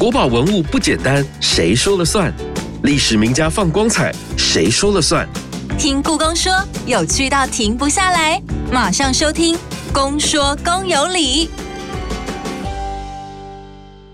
国宝文物不简单，谁说了算？历史名家放光彩，谁说了算？听故宫说，有趣到停不下来，马上收听《公说公有理》。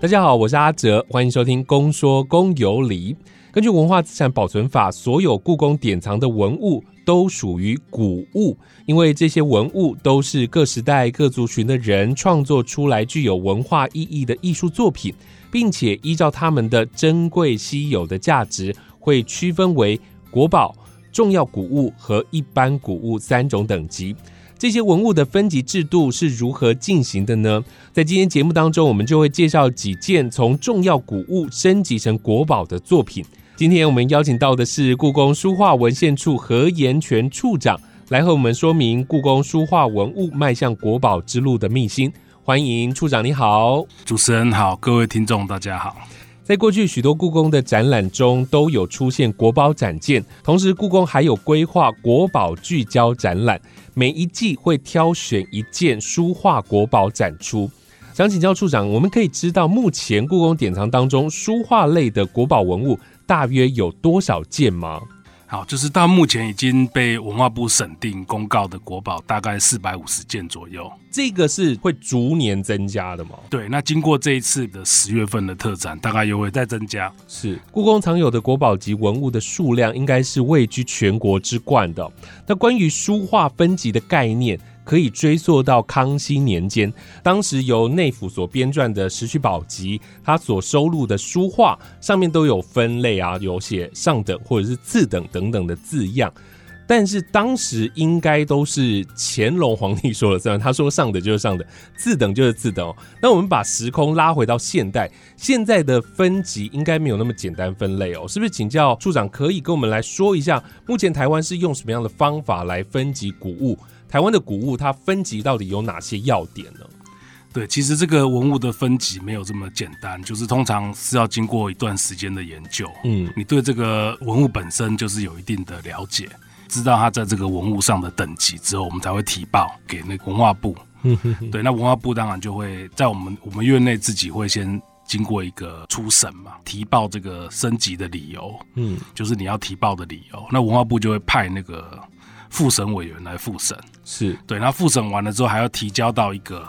大家好，我是阿哲，欢迎收听《公说公有理》。根据《文化资产保存法》，所有故宫典藏的文物都属于古物，因为这些文物都是各时代各族群的人创作出来具有文化意义的艺术作品，并且依照它们的珍贵稀有的价值，会区分为国宝、重要古物和一般古物三种等级。这些文物的分级制度是如何进行的呢？在今天节目当中，我们就会介绍几件从重要古物升级成国宝的作品。今天我们邀请到的是故宫书画文献处何延全处长，来和我们说明故宫书画文物迈向国宝之路的秘辛。欢迎处长，你好，主持人好，各位听众大家好。在过去许多故宫的展览中都有出现国宝展件，同时故宫还有规划国宝聚焦展览，每一季会挑选一件书画国宝展出。想请教处长，我们可以知道目前故宫典藏当中书画类的国宝文物大约有多少件吗？好，就是到目前已经被文化部审定公告的国宝，大概四百五十件左右。这个是会逐年增加的吗？对，那经过这一次的十月份的特展，大概又会再增加。是故宫藏有的国宝级文物的数量，应该是位居全国之冠的。那关于书画分级的概念。可以追溯到康熙年间，当时由内府所编撰的《石渠宝笈》，它所收录的书画上面都有分类啊，有写上等或者是次等等等的字样。但是当时应该都是乾隆皇帝说了算，他说上等就是上等，次等就是次等。那我们把时空拉回到现代，现在的分级应该没有那么简单分类哦，是不是？请教处长，可以跟我们来说一下，目前台湾是用什么样的方法来分级古物？台湾的古物它分级到底有哪些要点呢？对，其实这个文物的分级没有这么简单，就是通常是要经过一段时间的研究。嗯，你对这个文物本身就是有一定的了解，知道它在这个文物上的等级之后，我们才会提报给那文化部。对，那文化部当然就会在我们我们院内自己会先经过一个初审嘛，提报这个升级的理由。嗯，就是你要提报的理由，那文化部就会派那个。复审委员来复审，是对，那复审完了之后，还要提交到一个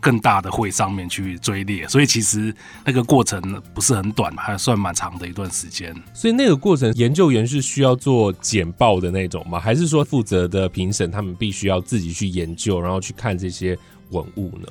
更大的会上面去追列，所以其实那个过程不是很短，还算蛮长的一段时间。所以那个过程，研究员是需要做简报的那种吗？还是说负责的评审他们必须要自己去研究，然后去看这些文物呢？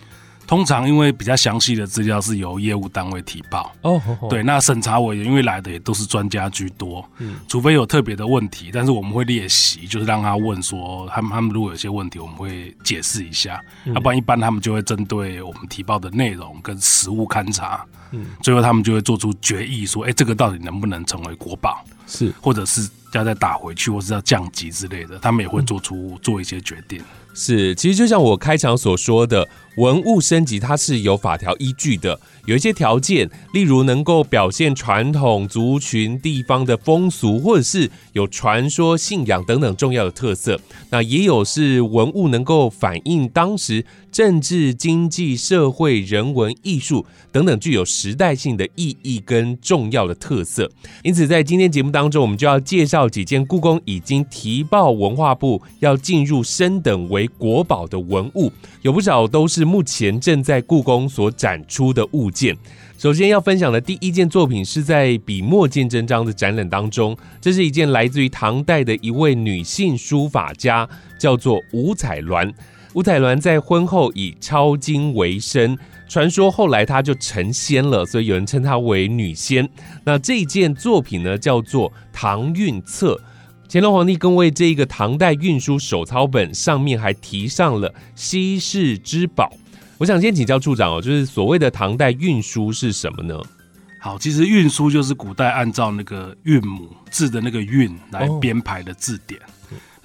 通常因为比较详细的资料是由业务单位提报。哦，对，那审查委员因为来的也都是专家居多，嗯，除非有特别的问题，但是我们会列席，就是让他问说，他们他们如果有些问题，我们会解释一下，要不然一般他们就会针对我们提报的内容跟实物勘察，嗯，最后他们就会做出决议，说，哎，这个到底能不能成为国宝，是，或者是要再打回去，或是要降级之类的，他们也会做出做一些决定。是，其实就像我开场所说的，文物升级它是有法条依据的，有一些条件，例如能够表现传统族群地方的风俗，或者是有传说、信仰等等重要的特色。那也有是文物能够反映当时政治、经济、社会、人文、艺术等等具有时代性的意义跟重要的特色。因此，在今天节目当中，我们就要介绍几件故宫已经提报文化部要进入升等为。国宝的文物有不少都是目前正在故宫所展出的物件。首先要分享的第一件作品是在笔墨见真章的展览当中，这是一件来自于唐代的一位女性书法家，叫做吴彩鸾。吴彩鸾在婚后以抄经为生，传说后来她就成仙了，所以有人称她为女仙。那这件作品呢，叫做《唐韵册》。乾隆皇帝更为这一个唐代运输手抄本上面还提上了稀世之宝。我想先请教处长哦，就是所谓的唐代运输是什么呢？好，其实运输就是古代按照那个韵母字的那个韵来编排的字典。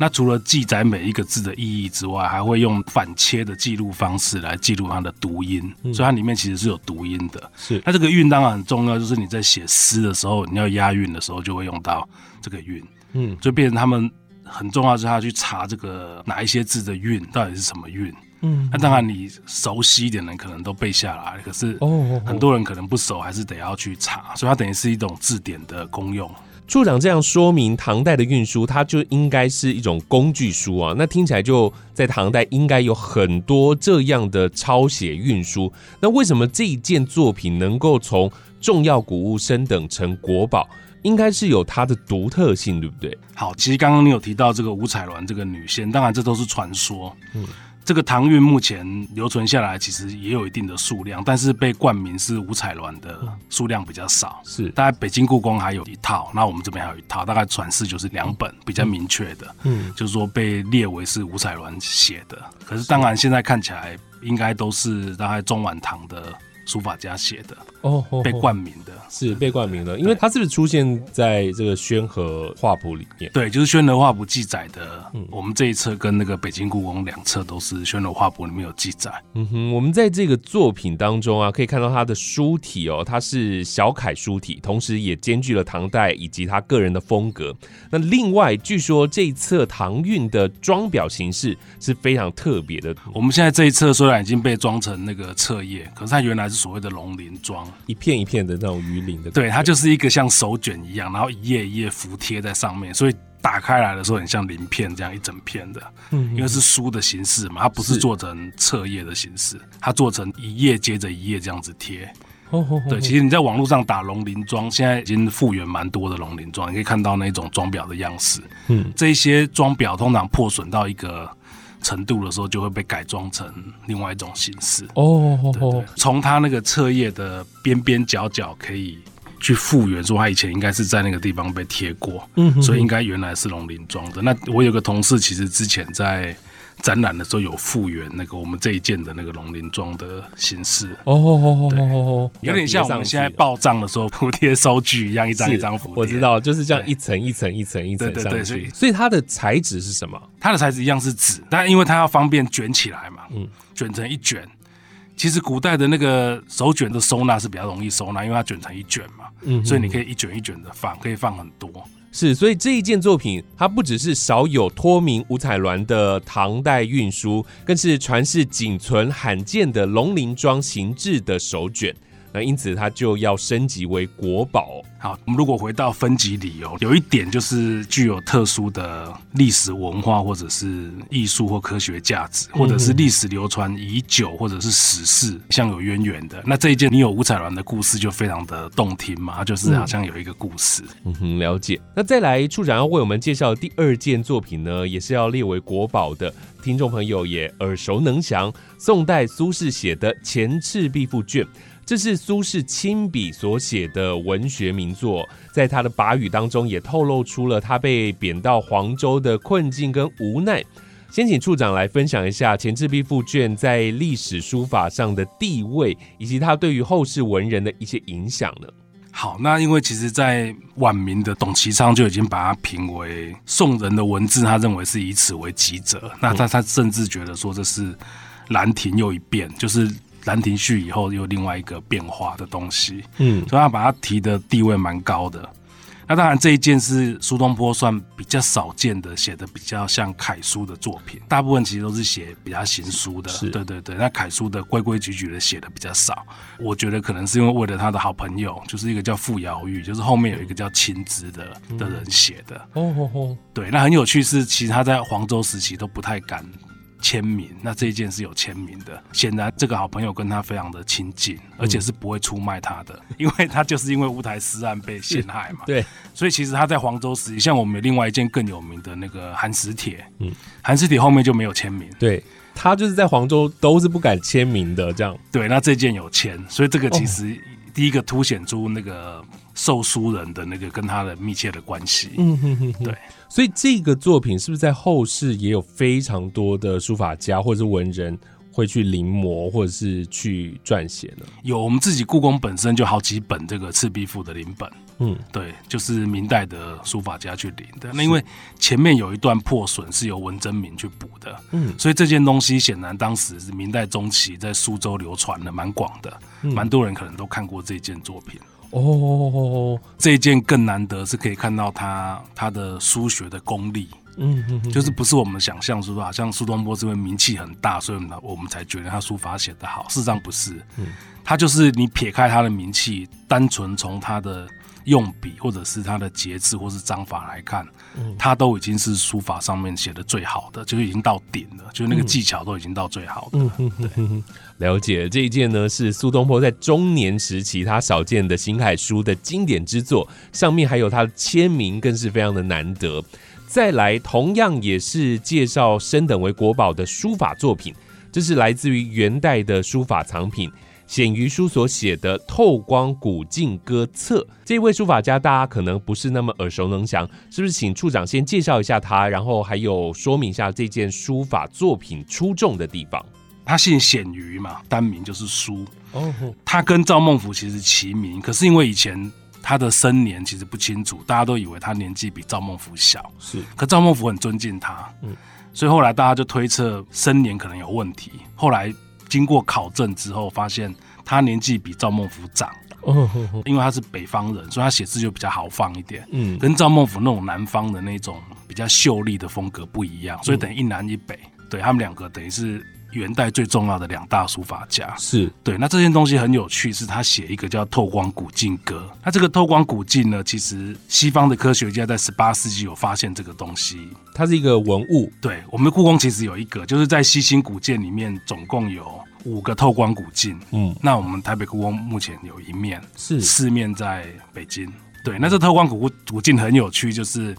那除了记载每一个字的意义之外，还会用反切的记录方式来记录它的读音，所以它里面其实是有读音的。是，那这个韵当然很重要，就是你在写诗的时候，你要押韵的时候就会用到这个韵。嗯，就变成他们很重要，是他去查这个哪一些字的韵到底是什么韵。嗯，那当然你熟悉一点的人可能都背下来，可是哦，很多人可能不熟，还是得要去查，所以它等于是一种字典的功用。处长这样说明，唐代的运输它就应该是一种工具书啊。那听起来就在唐代应该有很多这样的抄写运输。那为什么这一件作品能够从重要古物升等成国宝？应该是有它的独特性，对不对？好，其实刚刚你有提到这个五彩鸾这个女仙，当然这都是传说。嗯。这个唐韵目前留存下来，其实也有一定的数量，但是被冠名是五彩鸾的数量比较少。是，大概北京故宫还有一套，那我们这边还有一套，大概传世就是两本比较明确的，嗯，就是说被列为是五彩鸾写的。可是当然现在看起来，应该都是大概中晚唐的。书法家写的哦，被冠名的是被冠名的，因为它是不是出现在这个宣和画谱里面？对，就是宣和画谱记载的。嗯，我们这一册跟那个北京故宫两册都是宣和画谱里面有记载。嗯哼，我们在这个作品当中啊，可以看到它的书体哦，它是小楷书体，同时也兼具了唐代以及他个人的风格。那另外，据说这一册唐韵的装裱形式是非常特别的。我们现在这一册虽然已经被装成那个册页，可是它原来是。所谓的龙鳞装，一片一片的那种鱼鳞的，对，它就是一个像手卷一样，然后一页一页服贴在上面，所以打开来的时候很像鳞片这样一整片的，嗯，因为是书的形式嘛，它不是做成册页的形式，它做成一页接着一页这样子贴。对，其实你在网络上打龙鳞装，现在已经复原蛮多的龙鳞装，你可以看到那种装裱的样式。嗯，这些装裱通常破损到一个。程度的时候就会被改装成另外一种形式哦。对从它那个侧页的边边角角可以去复原，说他以前应该是在那个地方被贴过，嗯，所以应该原来是龙鳞装的。那我有个同事，其实之前在。展览的时候有复原那个我们这一件的那个龙鳞装的形式哦，有点像我们现在报账的时候铺贴收据一样，一张一张。我知道，就是这样一层一层一层一层上去。所以它的材质是什么？它的材质一样是纸，但因为它要方便卷起来嘛，嗯，卷成一卷。其实古代的那个手卷的收纳是比较容易收纳，因为它卷成一卷嘛，嗯，所以你可以一卷一卷的放，可以放很多。是，所以这一件作品，它不只是少有托名五彩鸾的唐代运输，更是传世仅存罕见的龙鳞装形制的手卷。那因此，它就要升级为国宝。好，我们如果回到分级理由，有一点就是具有特殊的历史文化，或者是艺术或科学价值，或者是历史流传已久，或者是史事像有渊源的。那这一件你有五彩鸾的故事，就非常的动听嘛，就是好像有一个故事。嗯哼，了解。那再来，处长要为我们介绍第二件作品呢，也是要列为国宝的，听众朋友也耳熟能详，宋代苏轼写的《前赤壁赋卷》。这是苏轼亲笔所写的文学名作，在他的跋语当中也透露出了他被贬到黄州的困境跟无奈。先请处长来分享一下《前赤壁赋卷》在历史书法上的地位，以及它对于后世文人的一些影响呢？好，那因为其实，在晚明的董其昌就已经把它评为宋人的文字，他认为是以此为极则。那他他甚至觉得说这是兰亭又一变，就是。《兰亭序》以后又另外一个变化的东西，嗯，所以他把它提的地位蛮高的。那当然这一件是苏东坡算比较少见的写的比较像楷书的作品，大部分其实都是写比较行书的。对对对，那楷书的规规矩矩的写的比较少。我觉得可能是因为为了他的好朋友，就是一个叫傅瑶玉，就是后面有一个叫秦之的的人写的。哦哦哦，对，那很有趣是，其实他在黄州时期都不太敢。签名，那这一件是有签名的。显然，这个好朋友跟他非常的亲近，而且是不会出卖他的，因为他就是因为乌台诗案被陷害嘛。对，所以其实他在黄州时期，像我们另外一件更有名的那个寒食帖，嗯，寒食帖后面就没有签名。对，他就是在黄州都是不敢签名的，这样。对，那这件有签，所以这个其实第一个凸显出那个受书人的那个跟他的密切的关系。嗯哼哼，对。所以这个作品是不是在后世也有非常多的书法家或者是文人会去临摹或者是去撰写呢？有，我们自己故宫本身就好几本这个《赤壁赋》的临本。嗯，对，就是明代的书法家去临的。那因为前面有一段破损是由文征明去补的。嗯，所以这件东西显然当时是明代中期在苏州流传的蛮广的，蛮多人可能都看过这件作品。哦，这一件更难得，是可以看到他他的书学的功力，嗯嗯，就是不是我们想象说好像苏东坡这位名气很大，所以呢我们才觉得他书法写得好。事实上不是，嗯，他就是你撇开他的名气，单纯从他的。用笔或者是他的节制或是章法来看，他都已经是书法上面写的最好的，就是已经到顶了，就是那个技巧都已经到最好的。对，了解这一件呢是苏东坡在中年时期他少见的行楷书的经典之作，上面还有他的签名，更是非常的难得。再来，同样也是介绍升等为国宝的书法作品，这是来自于元代的书法藏品。显于书所写的《透光古镜歌册》，这位书法家大家可能不是那么耳熟能详，是不是？请处长先介绍一下他，然后还有说明一下这件书法作品出众的地方。他姓显于嘛，单名就是书。哦，他跟赵孟頫其实齐名，可是因为以前他的生年其实不清楚，大家都以为他年纪比赵孟頫小。是，可赵孟頫很尊敬他，嗯，所以后来大家就推测生年可能有问题。后来。经过考证之后，发现他年纪比赵孟頫长，因为他是北方人，所以他写字就比较豪放一点，嗯，跟赵孟頫那种南方的那种比较秀丽的风格不一样，所以等于一南一北，对他们两个等于是。元代最重要的两大书法家是对，那这件东西很有趣，是他写一个叫《透光古镜歌》。那这个透光古镜呢，其实西方的科学家在十八世纪有发现这个东西，它是一个文物。对，我们的故宫其实有一个，就是在西新古建里面总共有五个透光古镜。嗯，那我们台北故宫目前有一面，是四面在北京。对，那这透光古古镜很有趣，就是。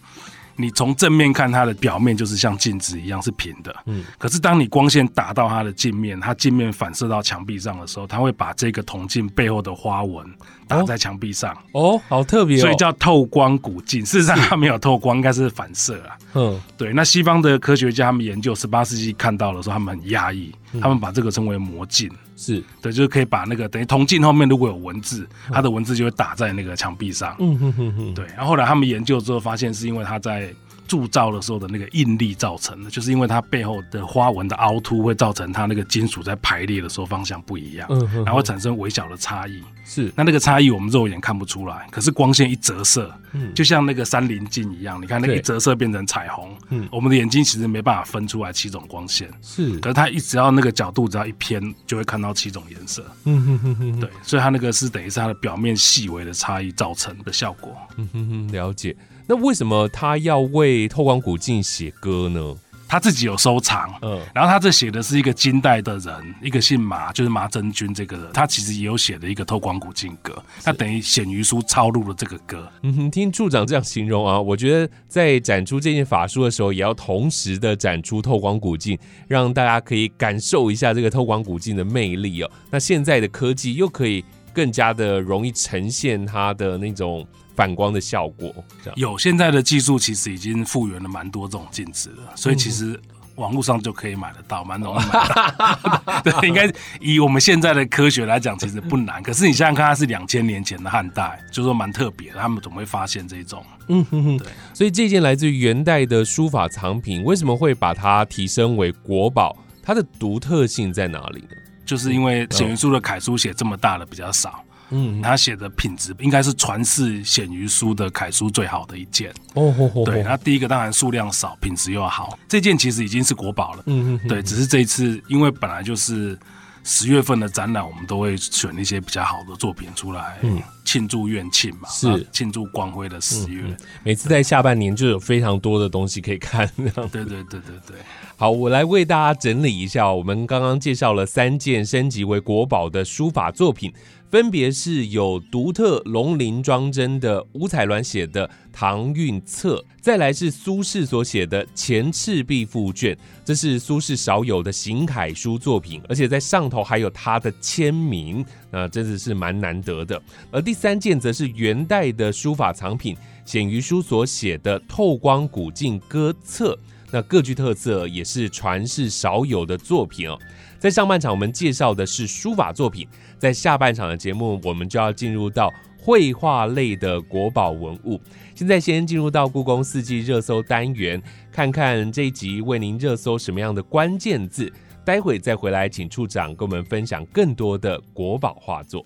你从正面看它的表面就是像镜子一样是平的，嗯，可是当你光线打到它的镜面，它镜面反射到墙壁上的时候，它会把这个铜镜背后的花纹打在墙壁上。哦，好特别，所以叫透光古镜。事实上它没有透光，应该是反射啊。嗯，对。那西方的科学家他们研究十八世纪看到的时候，他们很压抑，他们把这个称为魔镜。是对，就是可以把那个等于铜镜后面如果有文字，它的文字就会打在那个墙壁上。嗯哼哼哼。对，然后后来他们研究之后发现，是因为它在铸造的时候的那个应力造成的，就是因为它背后的花纹的凹凸会造成它那个金属在排列的时候方向不一样，嗯，然后产生微小的差异。是，那那个差异我们肉眼看不出来，可是光线一折射，嗯，就像那个三棱镜一样，你看那一折射变成彩虹，嗯，我们的眼睛其实没办法分出来七种光线，是，可是它一只要那个角度只要一偏，就会看到七种颜色，嗯哼哼哼，对，所以它那个是等于是它的表面细微的差异造成的效果，嗯哼哼，了解。那为什么他要为透光古镜写歌呢？他自己有收藏，嗯，然后他这写的是一个金代的人，一个姓马，就是马真君这个人，他其实也有写的一个透光古镜歌，他等于显于书抄录了这个歌。嗯哼，听处长这样形容啊，我觉得在展出这件法书的时候，也要同时的展出透光古镜，让大家可以感受一下这个透光古镜的魅力哦。那现在的科技又可以更加的容易呈现它的那种。反光的效果有，现在的技术其实已经复原了蛮多这种镜子了，所以其实网络上就可以买得到，蛮容易买。对，应该以我们现在的科学来讲，其实不难。可是你想想看，它是两千年前的汉代，就说蛮特别的，他们怎么会发现这种？嗯哼哼，对。所以这件来自于元代的书法藏品，为什么会把它提升为国宝？它的独特性在哪里呢？就是因为显元书的楷书写这么大的比较少。嗯，他写的品质应该是传世显于书的楷书最好的一件哦。对，那第一个当然数量少，品质又好，这件其实已经是国宝了。嗯嗯，对，只是这一次因为本来就是十月份的展览，我们都会选一些比较好的作品出来，嗯，庆祝院庆嘛，是庆祝光辉的十月。每次在下半年就有非常多的东西可以看。对对对对对。好，我来为大家整理一下，我们刚刚介绍了三件升级为国宝的书法作品。分别是有独特龙鳞装帧的五彩鸾写的《唐韵册》，再来是苏轼所写的《前赤壁赋卷》，这是苏轼少有的行楷书作品，而且在上头还有他的签名，那真的是蛮难得的。而第三件则是元代的书法藏品，显于书所写的《透光古镜歌册》，那各具特色，也是传世少有的作品哦。在上半场我们介绍的是书法作品，在下半场的节目我们就要进入到绘画类的国宝文物。现在先进入到故宫四季热搜单元，看看这一集为您热搜什么样的关键字。待会再回来，请处长跟我们分享更多的国宝画作。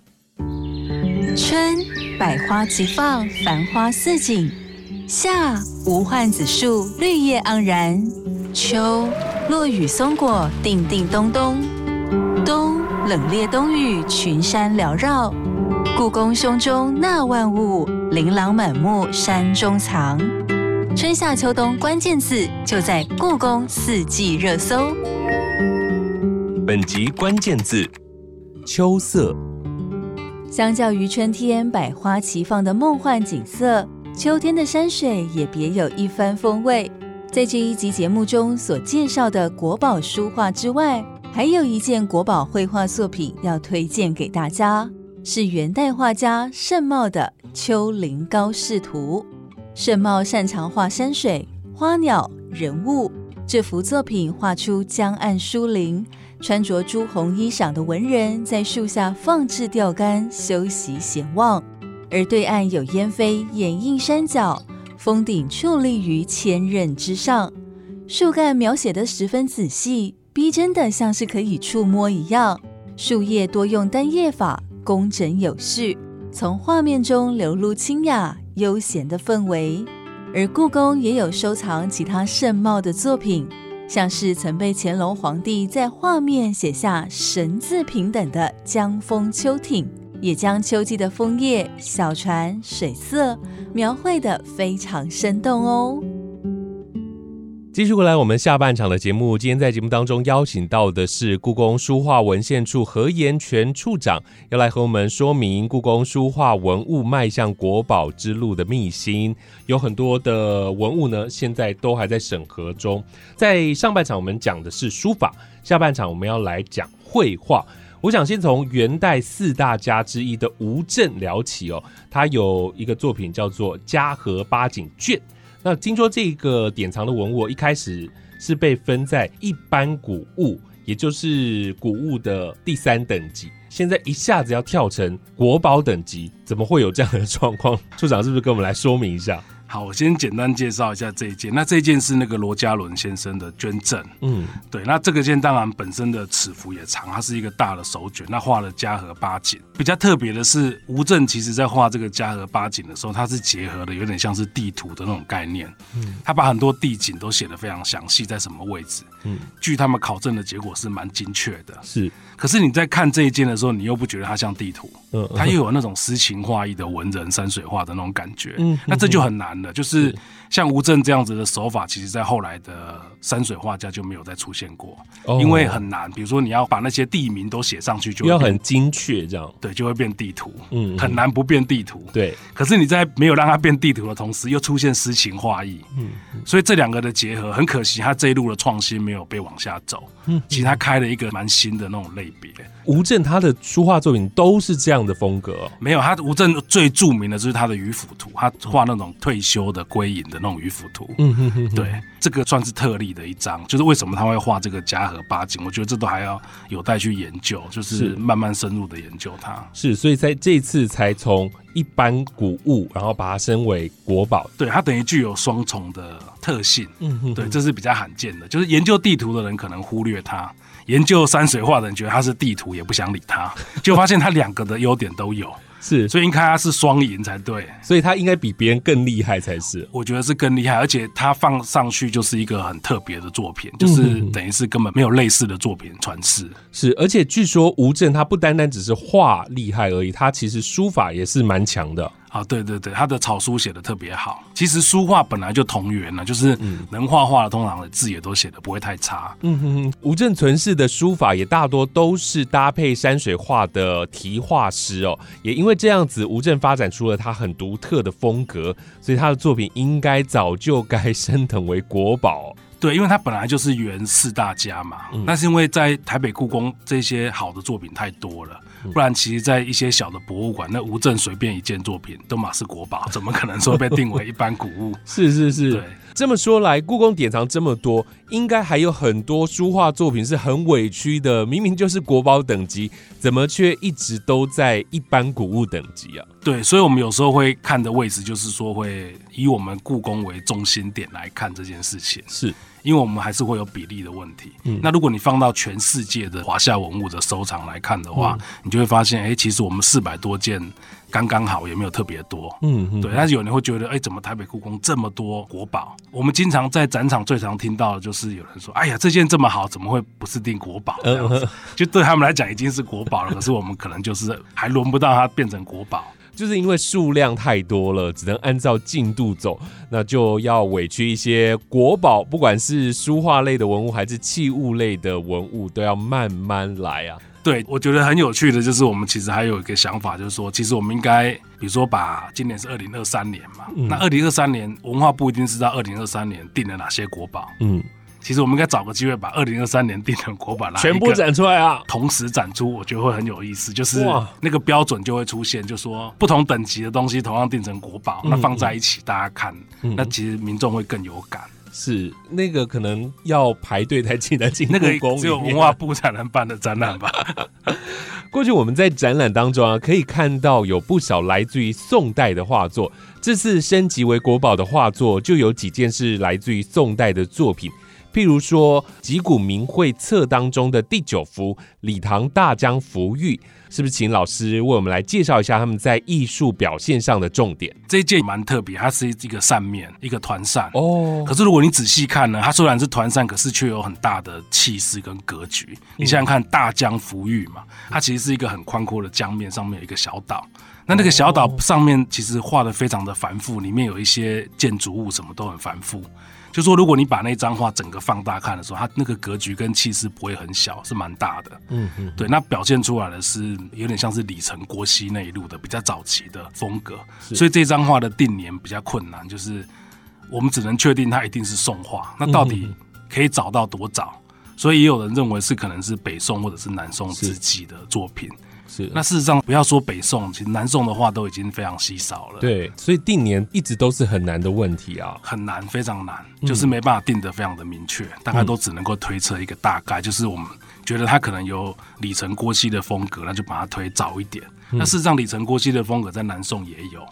春，百花齐放，繁花似锦。夏无患子树绿叶盎然，秋落雨松果叮叮咚咚，冬冷冽冬雨群山缭绕。故宫胸中纳万物，琳琅满目山中藏。春夏秋冬关键字就在故宫四季热搜。本集关键字：秋色。相较于春天百花齐放的梦幻景色，秋天的山水也别有一番风味。在这一集节目中所介绍的国宝书画之外，还有一件国宝绘画作品要推荐给大家，是元代画家盛茂的《丘陵高士图》。盛茂擅长画山水、花鸟、人物，这幅作品画出江岸疏林。穿着朱红衣裳的文人在树下放置钓竿休息闲望，而对岸有烟飞掩映山脚，峰顶矗立于千仞之上，树干描写的十分仔细，逼真的像是可以触摸一样。树叶多用单叶法，工整有序，从画面中流露清雅悠闲的氛围。而故宫也有收藏其他盛茂的作品。像是曾被乾隆皇帝在画面写下“神”字平等的江枫秋艇，也将秋季的枫叶、小船、水色描绘得非常生动哦。继续回来，我们下半场的节目。今天在节目当中邀请到的是故宫书画文献处何延全处长，要来和我们说明故宫书画文物迈向国宝之路的秘辛。有很多的文物呢，现在都还在审核中。在上半场我们讲的是书法，下半场我们要来讲绘画。我想先从元代四大家之一的吴镇聊起哦，他有一个作品叫做《嘉禾八景卷》。那听说这个典藏的文物一开始是被分在一般古物，也就是古物的第三等级，现在一下子要跳成国宝等级，怎么会有这样的状况？处长是不是跟我们来说明一下？好，我先简单介绍一下这一件。那这一件是那个罗嘉伦先生的捐赠。嗯，对。那这个件当然本身的尺幅也长，它是一个大的手卷。那画了嘉禾八景。比较特别的是，吴镇其实在画这个嘉禾八景的时候，他是结合的有点像是地图的那种概念。嗯，他把很多地景都写得非常详细，在什么位置。嗯，据他们考证的结果是蛮精确的。是。可是你在看这一件的时候，你又不觉得它像地图，嗯，它又有那种诗情画意的文人山水画的那种感觉，嗯，那这就很难了。就是像吴镇这样子的手法，其实在后来的山水画家就没有再出现过，因为很难。比如说你要把那些地名都写上去，就要很精确，这样对，就会变地图，嗯，很难不变地图。对，可是你在没有让它变地图的同时，又出现诗情画意，嗯，所以这两个的结合，很可惜，他这一路的创新没有被往下走，嗯，其实他开了一个蛮新的那种类别。吴镇他的书画作品都是这样的风格，没有他吴镇最著名的就是他的渔夫图，他画那种退休的归隐的那种渔夫图。嗯哼哼，对，这个算是特例的一张。就是为什么他会画这个嘉禾八景，我觉得这都还要有待去研究，就是慢慢深入的研究它。是，所以在这次才从一般古物，然后把它升为国宝。对，它等于具有双重的特性。嗯哼，对，这是比较罕见的，就是研究地图的人可能忽略它。研究山水画的人觉得它是地图，也不想理它，就发现它两个的优点都有。是，所以应该他是双赢才对，所以他应该比别人更厉害才是。我觉得是更厉害，而且他放上去就是一个很特别的作品，就是等于是根本没有类似的作品传世。是，而且据说吴镇他不单单只是画厉害而已，他其实书法也是蛮强的。啊，对对对，他的草书写的特别好。其实书画本来就同源了，就是能画画的，通常的字也都写的不会太差。嗯哼哼，吴镇存世的书法也大多都是搭配山水画的题画诗哦。也因为这样子，吴镇发展出了他很独特的风格，所以他的作品应该早就该升腾为国宝。对，因为他本来就是元四大家嘛，那是因为在台北故宫这些好的作品太多了。不然，其实，在一些小的博物馆，那无证随便一件作品都马是国宝，怎么可能说被定为一般古物？是 是是，对。这么说来，故宫典藏这么多，应该还有很多书画作品是很委屈的。明明就是国宝等级，怎么却一直都在一般古物等级啊？对，所以我们有时候会看的位置，就是说会以我们故宫为中心点来看这件事情。是。因为我们还是会有比例的问题。嗯，那如果你放到全世界的华夏文物的收藏来看的话，你就会发现，哎，其实我们四百多件刚刚好，也没有特别多。嗯嗯，对。但是有人会觉得，哎，怎么台北故宫这么多国宝？我们经常在展场最常听到的就是有人说，哎呀，这件这么好，怎么会不是定国宝？这样子，就对他们来讲已经是国宝了，可是我们可能就是还轮不到它变成国宝。就是因为数量太多了，只能按照进度走，那就要委屈一些国宝，不管是书画类的文物还是器物类的文物，都要慢慢来啊。对，我觉得很有趣的，就是我们其实还有一个想法，就是说，其实我们应该，比如说把今年是二零二三年嘛，那二零二三年文化部一定是在二零二三年定了哪些国宝，嗯。其实我们应该找个机会把二零二三年定成国宝，全部展出来啊，同时展出，我觉得会很有意思。就是那个标准就会出现，就说不同等级的东西同样定成国宝，那放在一起大家看，那其实民众会更有感。是那个可能要排队才进得进那个只有文化部才能办的展览吧。过去我们在展览当中啊，可以看到有不少来自于宋代的画作，这次升级为国宝的画作就有几件是来自于宋代的作品。譬如说《吉古名会册》当中的第九幅《礼堂大江浮玉》，是不是请老师为我们来介绍一下他们在艺术表现上的重点？这一件蛮特别，它是一个扇面，一个团扇哦。可是如果你仔细看呢，它虽然是团扇，可是却有很大的气势跟格局。你想想看，大江浮玉嘛，它其实是一个很宽阔的江面，上面有一个小岛。那那个小岛上面其实画的非常的繁复，里面有一些建筑物，什么都很繁复。就说，如果你把那张画整个放大看的时候，它那个格局跟气势不会很小，是蛮大的。嗯嗯，对，那表现出来的是有点像是李成、郭熙那一路的比较早期的风格。所以这张画的定年比较困难，就是我们只能确定它一定是宋画。那到底可以找到多早？所以也有人认为是可能是北宋或者是南宋之际的作品。是，那事实上不要说北宋，其实南宋的话都已经非常稀少了。对，所以定年一直都是很难的问题啊，很难，非常难，就是没办法定得非常的明确，大概都只能够推测一个大概，就是我们觉得他可能有李成、郭熙的风格，那就把它推早一点。那事实上，李成、郭熙的风格在南宋也有，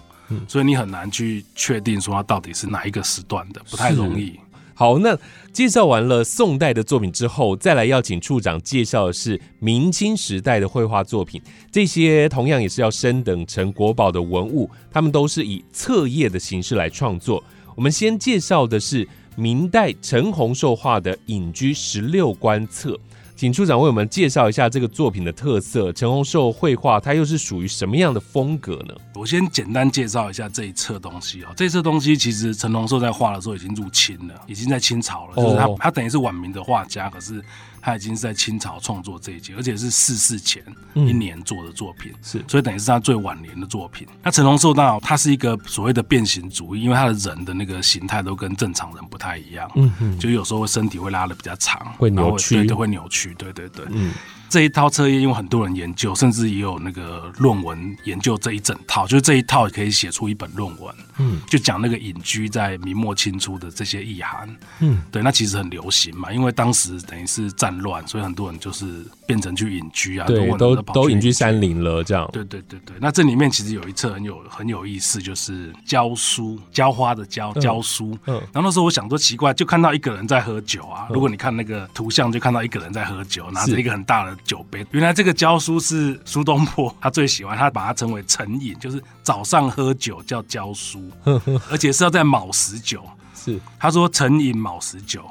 所以你很难去确定说他到底是哪一个时段的，不太容易。好，那介绍完了宋代的作品之后，再来要请处长介绍的是明清时代的绘画作品。这些同样也是要升等成国宝的文物，他们都是以册页的形式来创作。我们先介绍的是明代陈洪寿画的《隐居十六观册》。请处长为我们介绍一下这个作品的特色。陈洪寿绘画，它又是属于什么样的风格呢？我先简单介绍一下这一册东西哦。这册东西其实陈洪寿在画的时候已经入清了，已经在清朝了。就是他，他等于是晚明的画家，可是。他已经是在清朝创作这一集，而且是逝世前一年做的作品，是，所以等于是他最晚年的作品。那成龙受到他是一个所谓的变形主义，因为他的人的那个形态都跟正常人不太一样，嗯嗯，就有时候身体会拉的比较长，会扭曲，对，会扭曲，对对对，嗯。这一套册页，因为很多人研究，甚至也有那个论文研究这一整套，就是这一套可以写出一本论文。嗯，就讲那个隐居在明末清初的这些意涵。嗯，对，那其实很流行嘛，因为当时等于是战乱，所以很多人就是变成去隐居啊，对，都都隐居山林了，这样。对对对对，那这里面其实有一册很有很有意思，就是教书浇花的浇浇书。嗯，然后那时候我想说奇怪，就看到一个人在喝酒啊。如果你看那个图像，就看到一个人在喝酒，拿着一个很大的。酒杯，原来这个教书是苏东坡，他最喜欢，他把它称为晨饮，就是早上喝酒叫教书，而且是要在卯时酒。是，他说晨饮卯时酒，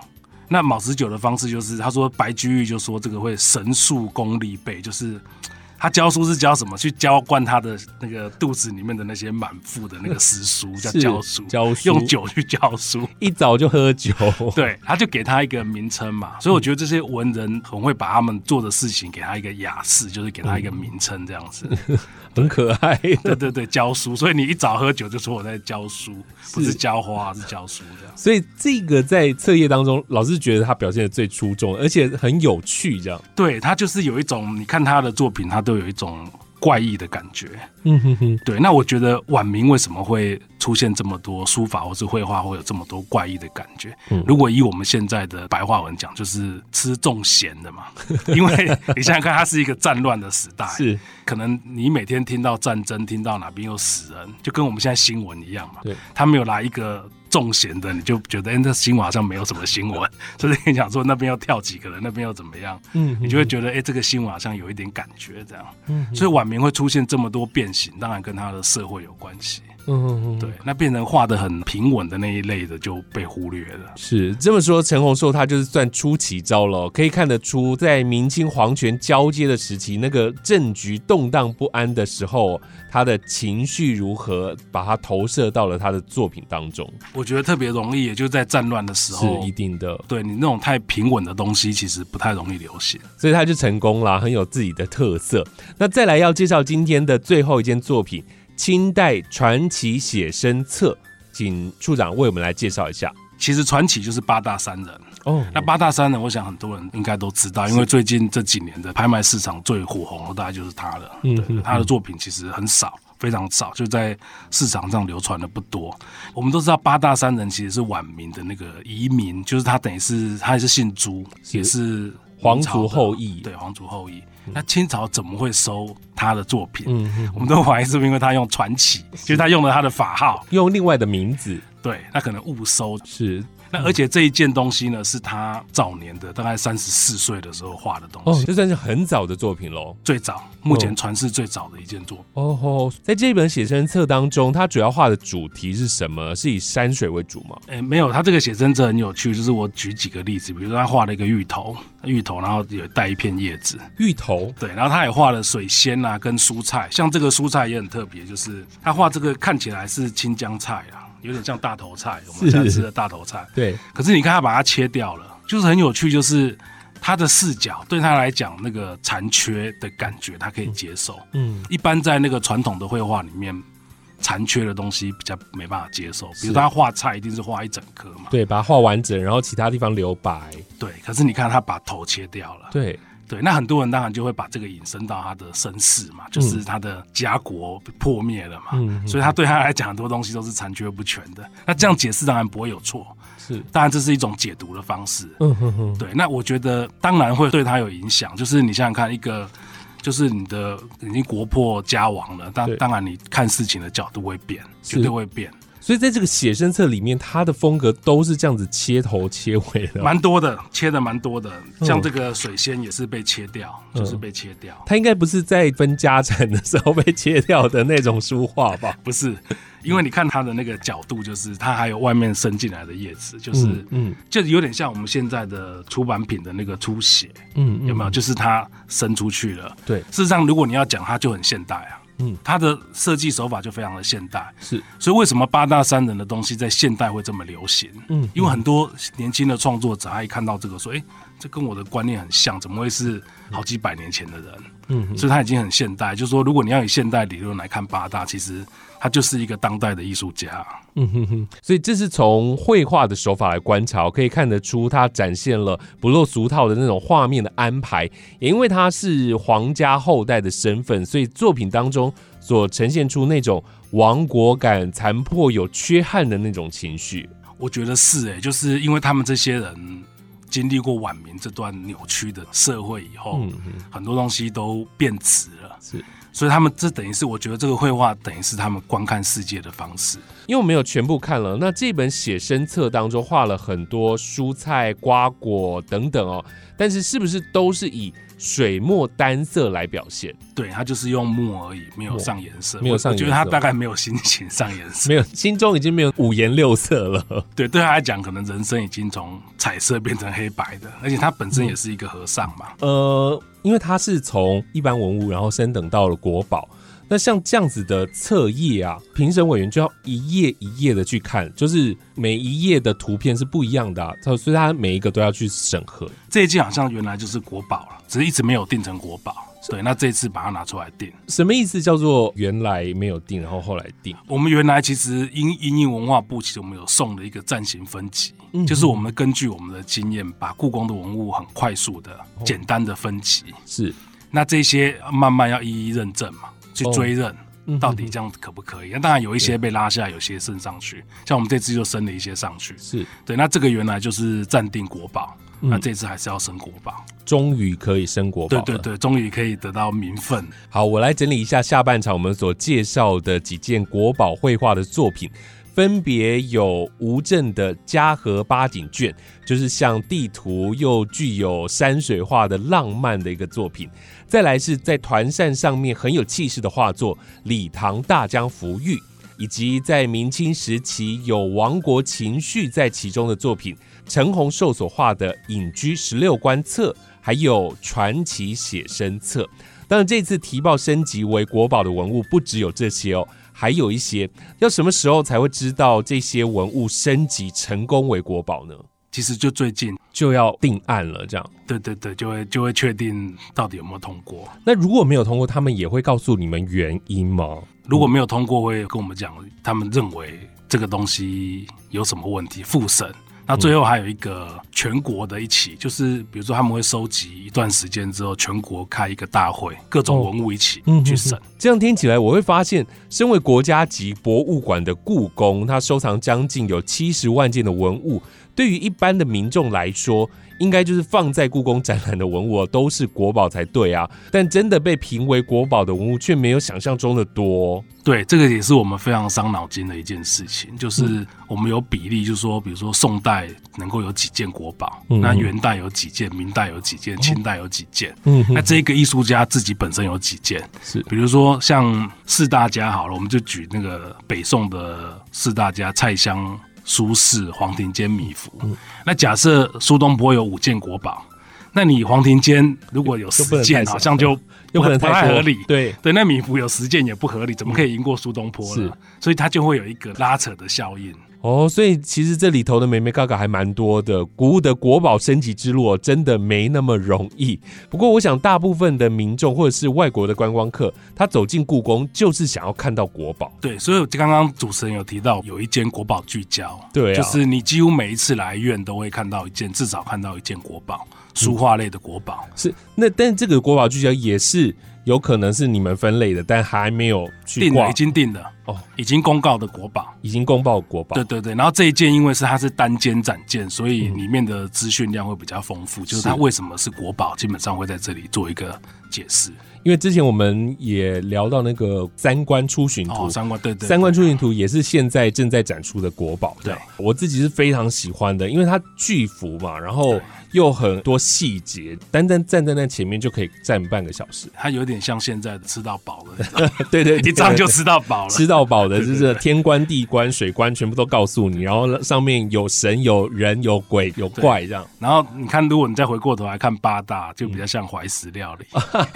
那卯时酒的方式就是，他说白居易就说这个会神速功力倍，就是。他教书是教什么？去浇灌他的那个肚子里面的那些满腹的那个诗书，叫教书。教书用酒去教书，一早就喝酒。对，他就给他一个名称嘛。所以我觉得这些文人很会把他们做的事情给他一个雅士，就是给他一个名称这样子。很可爱，对 对对，教书，所以你一早喝酒就说我在教书，不是浇花，是教书这样。所以这个在册页当中，老师觉得他表现的最出众，而且很有趣，这样。对他就是有一种，你看他的作品，他都有一种。怪异的感觉，嗯哼哼，对。那我觉得晚明为什么会出现这么多书法或是绘画会有这么多怪异的感觉？如果以我们现在的白话文讲，就是吃重咸的嘛。因为你想想看，它是一个战乱的时代，是可能你每天听到战争，听到哪边有死人，就跟我们现在新闻一样嘛。对，他没有来一个重咸的，你就觉得哎，这新闻好像没有什么新闻，所以你想说那边要跳几个人，那边要怎么样？嗯，你就会觉得哎，这个新闻好像有一点感觉这样。嗯，所以晚明会出现这么多变形，当然跟他的社会有关系。嗯，对，那变成画的很平稳的那一类的就被忽略了。是这么说，陈洪寿他就是算出奇招了。可以看得出，在明清皇权交接的时期，那个政局动荡不安的时候，他的情绪如何，把它投射到了他的作品当中。我觉得特别容易，也就在战乱的时候，是一定的。对你那种太平稳的东西，其实不太容易流行，所以他就成功了，很有自己的特色。那再来要介绍今天的最后一件作品。清代传奇写生册，请处长为我们来介绍一下。其实传奇就是八大山人哦。那八大山人，我想很多人应该都知道，因为最近这几年的拍卖市场最火红的大概就是他了。嗯，他的作品其实很少，非常少，就在市场上流传的不多。我们都知道八大山人其实是晚明的那个移民，就是他等于是他也是姓朱，也是皇族后裔。对，皇族后裔。那清朝怎么会收他的作品？嗯，我们都怀疑是不是因为他用传奇，就是他用了他的法号，用另外的名字，对，那可能误收是。那而且这一件东西呢，是他早年的，大概三十四岁的时候画的东西，这算是很早的作品喽。最早，目前传世最早的一件作。品。哦吼，在这本写生册当中，他主要画的主题是什么？是以山水为主吗？哎，没有，他这个写生册很有趣，就是我举几个例子，比如说他画了一个芋头，芋头，然后有带一片叶子，芋头，对，然后他也画了水仙啊，跟蔬菜，像这个蔬菜也很特别，就是他画这个看起来是青江菜啊。有点像大头菜，我们现在吃的大头菜。对，可是你看他把它切掉了，就是很有趣，就是他的视角对他来讲，那个残缺的感觉他可以接受。嗯，一般在那个传统的绘画里面，残缺的东西比较没办法接受。比如他画菜一定是画一整颗嘛，对，把它画完整，然后其他地方留白。对，可是你看他把头切掉了。对。对，那很多人当然就会把这个引申到他的身世嘛，就是他的家国破灭了嘛，所以他对他来讲很多东西都是残缺不全的。那这样解释当然不会有错，是，当然这是一种解读的方式。嗯哼哼，对，那我觉得当然会对他有影响，就是你想想看，一个就是你的已经国破家亡了，当当然你看事情的角度会变，绝对会变。所以在这个写生册里面，他的风格都是这样子切头切尾的，蛮多的，切的蛮多的。像这个水仙也是被切掉，就是被切掉。他应该不是在分家产的时候被切掉的那种书画吧？不是，因为你看他的那个角度，就是它还有外面伸进来的叶子，就是嗯，就有点像我们现在的出版品的那个出血，嗯，有没有？就是它伸出去了。对，事实上，如果你要讲，它就很现代啊。嗯，它的设计手法就非常的现代，是，所以为什么八大山人的东西在现代会这么流行？嗯，因为很多年轻的创作者，他一看到这个说，哎，这跟我的观念很像，怎么会是好几百年前的人？嗯，所以他已经很现代，就是说，如果你要以现代理论来看八大，其实。他就是一个当代的艺术家，嗯哼哼，所以这是从绘画的手法来观察，可以看得出他展现了不落俗套的那种画面的安排。也因为他是皇家后代的身份，所以作品当中所呈现出那种亡国感、残破有缺憾的那种情绪，我觉得是哎，就是因为他们这些人经历过晚明这段扭曲的社会以后，嗯很多东西都变质了，是。所以他们这等于是，我觉得这个绘画等于是他们观看世界的方式。因为我没有全部看了，那这本写生册当中画了很多蔬菜、瓜果等等哦，但是是不是都是以？水墨单色来表现，对他就是用墨而已，没有上颜色，没有上。我觉得他大概没有心情上颜色，没有心中已经没有五颜六色了。对，对他来讲，可能人生已经从彩色变成黑白的，而且他本身也是一个和尚嘛。呃，因为它是从一般文物，然后升等到了国宝。那像这样子的册页啊，评审委员就要一页一页的去看，就是每一页的图片是不一样的，它所以它每一个都要去审核。这一件好像原来就是国宝了，只是一直没有定成国宝。对，那这次把它拿出来定，什么意思？叫做原来没有定，然后后来定。我们原来其实英英印文化部其实我们有送了一个暂行分级，就是我们根据我们的经验，把故宫的文物很快速的、简单的分级。是，那这些慢慢要一一认证嘛。去追认到底这样可不可以？那当然有一些被拉下，有些升上去。像我们这次就升了一些上去。是对，那这个原来就是暂定国宝，那这次还是要升国宝。终于可以升国宝，对对对，终于可以得到名分。好，我来整理一下下半场我们所介绍的几件国宝绘画的作品。分别有吴镇的嘉禾八景卷，就是像地图又具有山水画的浪漫的一个作品；再来是在团扇上面很有气势的画作《礼堂大江浮玉》，以及在明清时期有亡国情绪在其中的作品陈洪寿所画的《隐居十六观册》，还有传奇写生册。当然，这次提报升级为国宝的文物不只有这些哦，还有一些。要什么时候才会知道这些文物升级成功为国宝呢？其实就最近就要定案了，这样。对对对，就会就会确定到底有没有通过。那如果没有通过，他们也会告诉你们原因吗？如果没有通过，会跟我们讲他们认为这个东西有什么问题，复审。那最后还有一个全国的一起，就是比如说他们会收集一段时间之后，全国开一个大会，各种文物一起去审。这样听起来，我会发现，身为国家级博物馆的故宫，它收藏将近有七十万件的文物，对于一般的民众来说。应该就是放在故宫展览的文物都是国宝才对啊，但真的被评为国宝的文物却没有想象中的多。对，这个也是我们非常伤脑筋的一件事情，就是我们有比例，就是说，比如说宋代能够有几件国宝，那元代有几件，明代有几件，清代有几件，嗯，那这个艺术家自己本身有几件？是，比如说像四大家好了，我们就举那个北宋的四大家蔡襄。苏轼、黄庭坚、米芾。那假设苏东坡有五件国宝，那你黄庭坚如果有十件，好像就又不太合理。对对，那米芾有十件也不合理，怎么可以赢过苏东坡呢？所以他就会有一个拉扯的效应。哦，所以其实这里头的美美嘎嘎还蛮多的，古物的国宝升级之路真的没那么容易。不过，我想大部分的民众或者是外国的观光客，他走进故宫就是想要看到国宝。对，所以刚刚主持人有提到有一间国宝聚焦，对，就是你几乎每一次来院都会看到一件，至少看到一件国宝，书画类的国宝。是，那但这个国宝聚焦也是。有可能是你们分类的，但还没有去定了，已经定了哦，已经公告的国宝，已经公报国宝。对对对，然后这一件因为是它是单间展件，所以里面的资讯量会比较丰富，就是它为什么是国宝，基本上会在这里做一个解释。因为之前我们也聊到那个三观出巡图，三观对对，三观出巡图也是现在正在展出的国宝。对，我自己是非常喜欢的，因为它巨幅嘛，然后。又很多细节，单单站在那前面就可以站半个小时。它有点像现在的吃到饱了，对 对，一张就吃到饱了。吃到饱的就是天官、地官、水官全部都告诉你，然后上面有神、有人、有鬼、有怪这样。然后你看，如果你再回过头来看八大，就比较像怀石料理。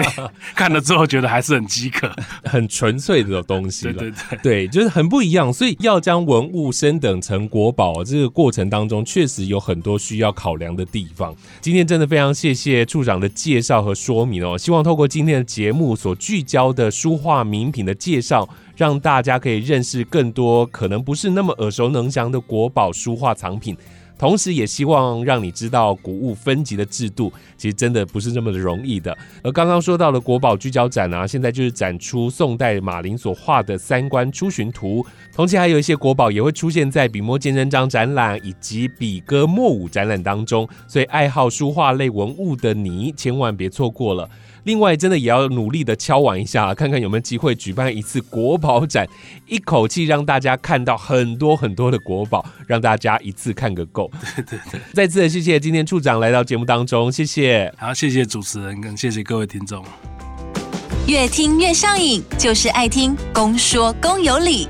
看了之后觉得还是很饥渴，很纯粹的东西了。对对对，对，就是很不一样。所以要将文物升等成国宝，这个过程当中确实有很多需要考量的地方。今天真的非常谢谢处长的介绍和说明哦，希望透过今天的节目所聚焦的书画名品的介绍，让大家可以认识更多可能不是那么耳熟能详的国宝书画藏品。同时，也希望让你知道古物分级的制度，其实真的不是那么的容易的。而刚刚说到的国宝聚焦展啊，现在就是展出宋代马林所画的三观出巡图，同期还有一些国宝也会出现在笔墨鉴真章展览以及笔歌墨舞展览当中，所以爱好书画类文物的你，千万别错过了。另外，真的也要努力的敲碗一下，看看有没有机会举办一次国宝展，一口气让大家看到很多很多的国宝，让大家一次看个够。对对对，再次的谢谢今天处长来到节目当中，谢谢。好，谢谢主持人，跟谢谢各位听众。越听越上瘾，就是爱听公说公有理。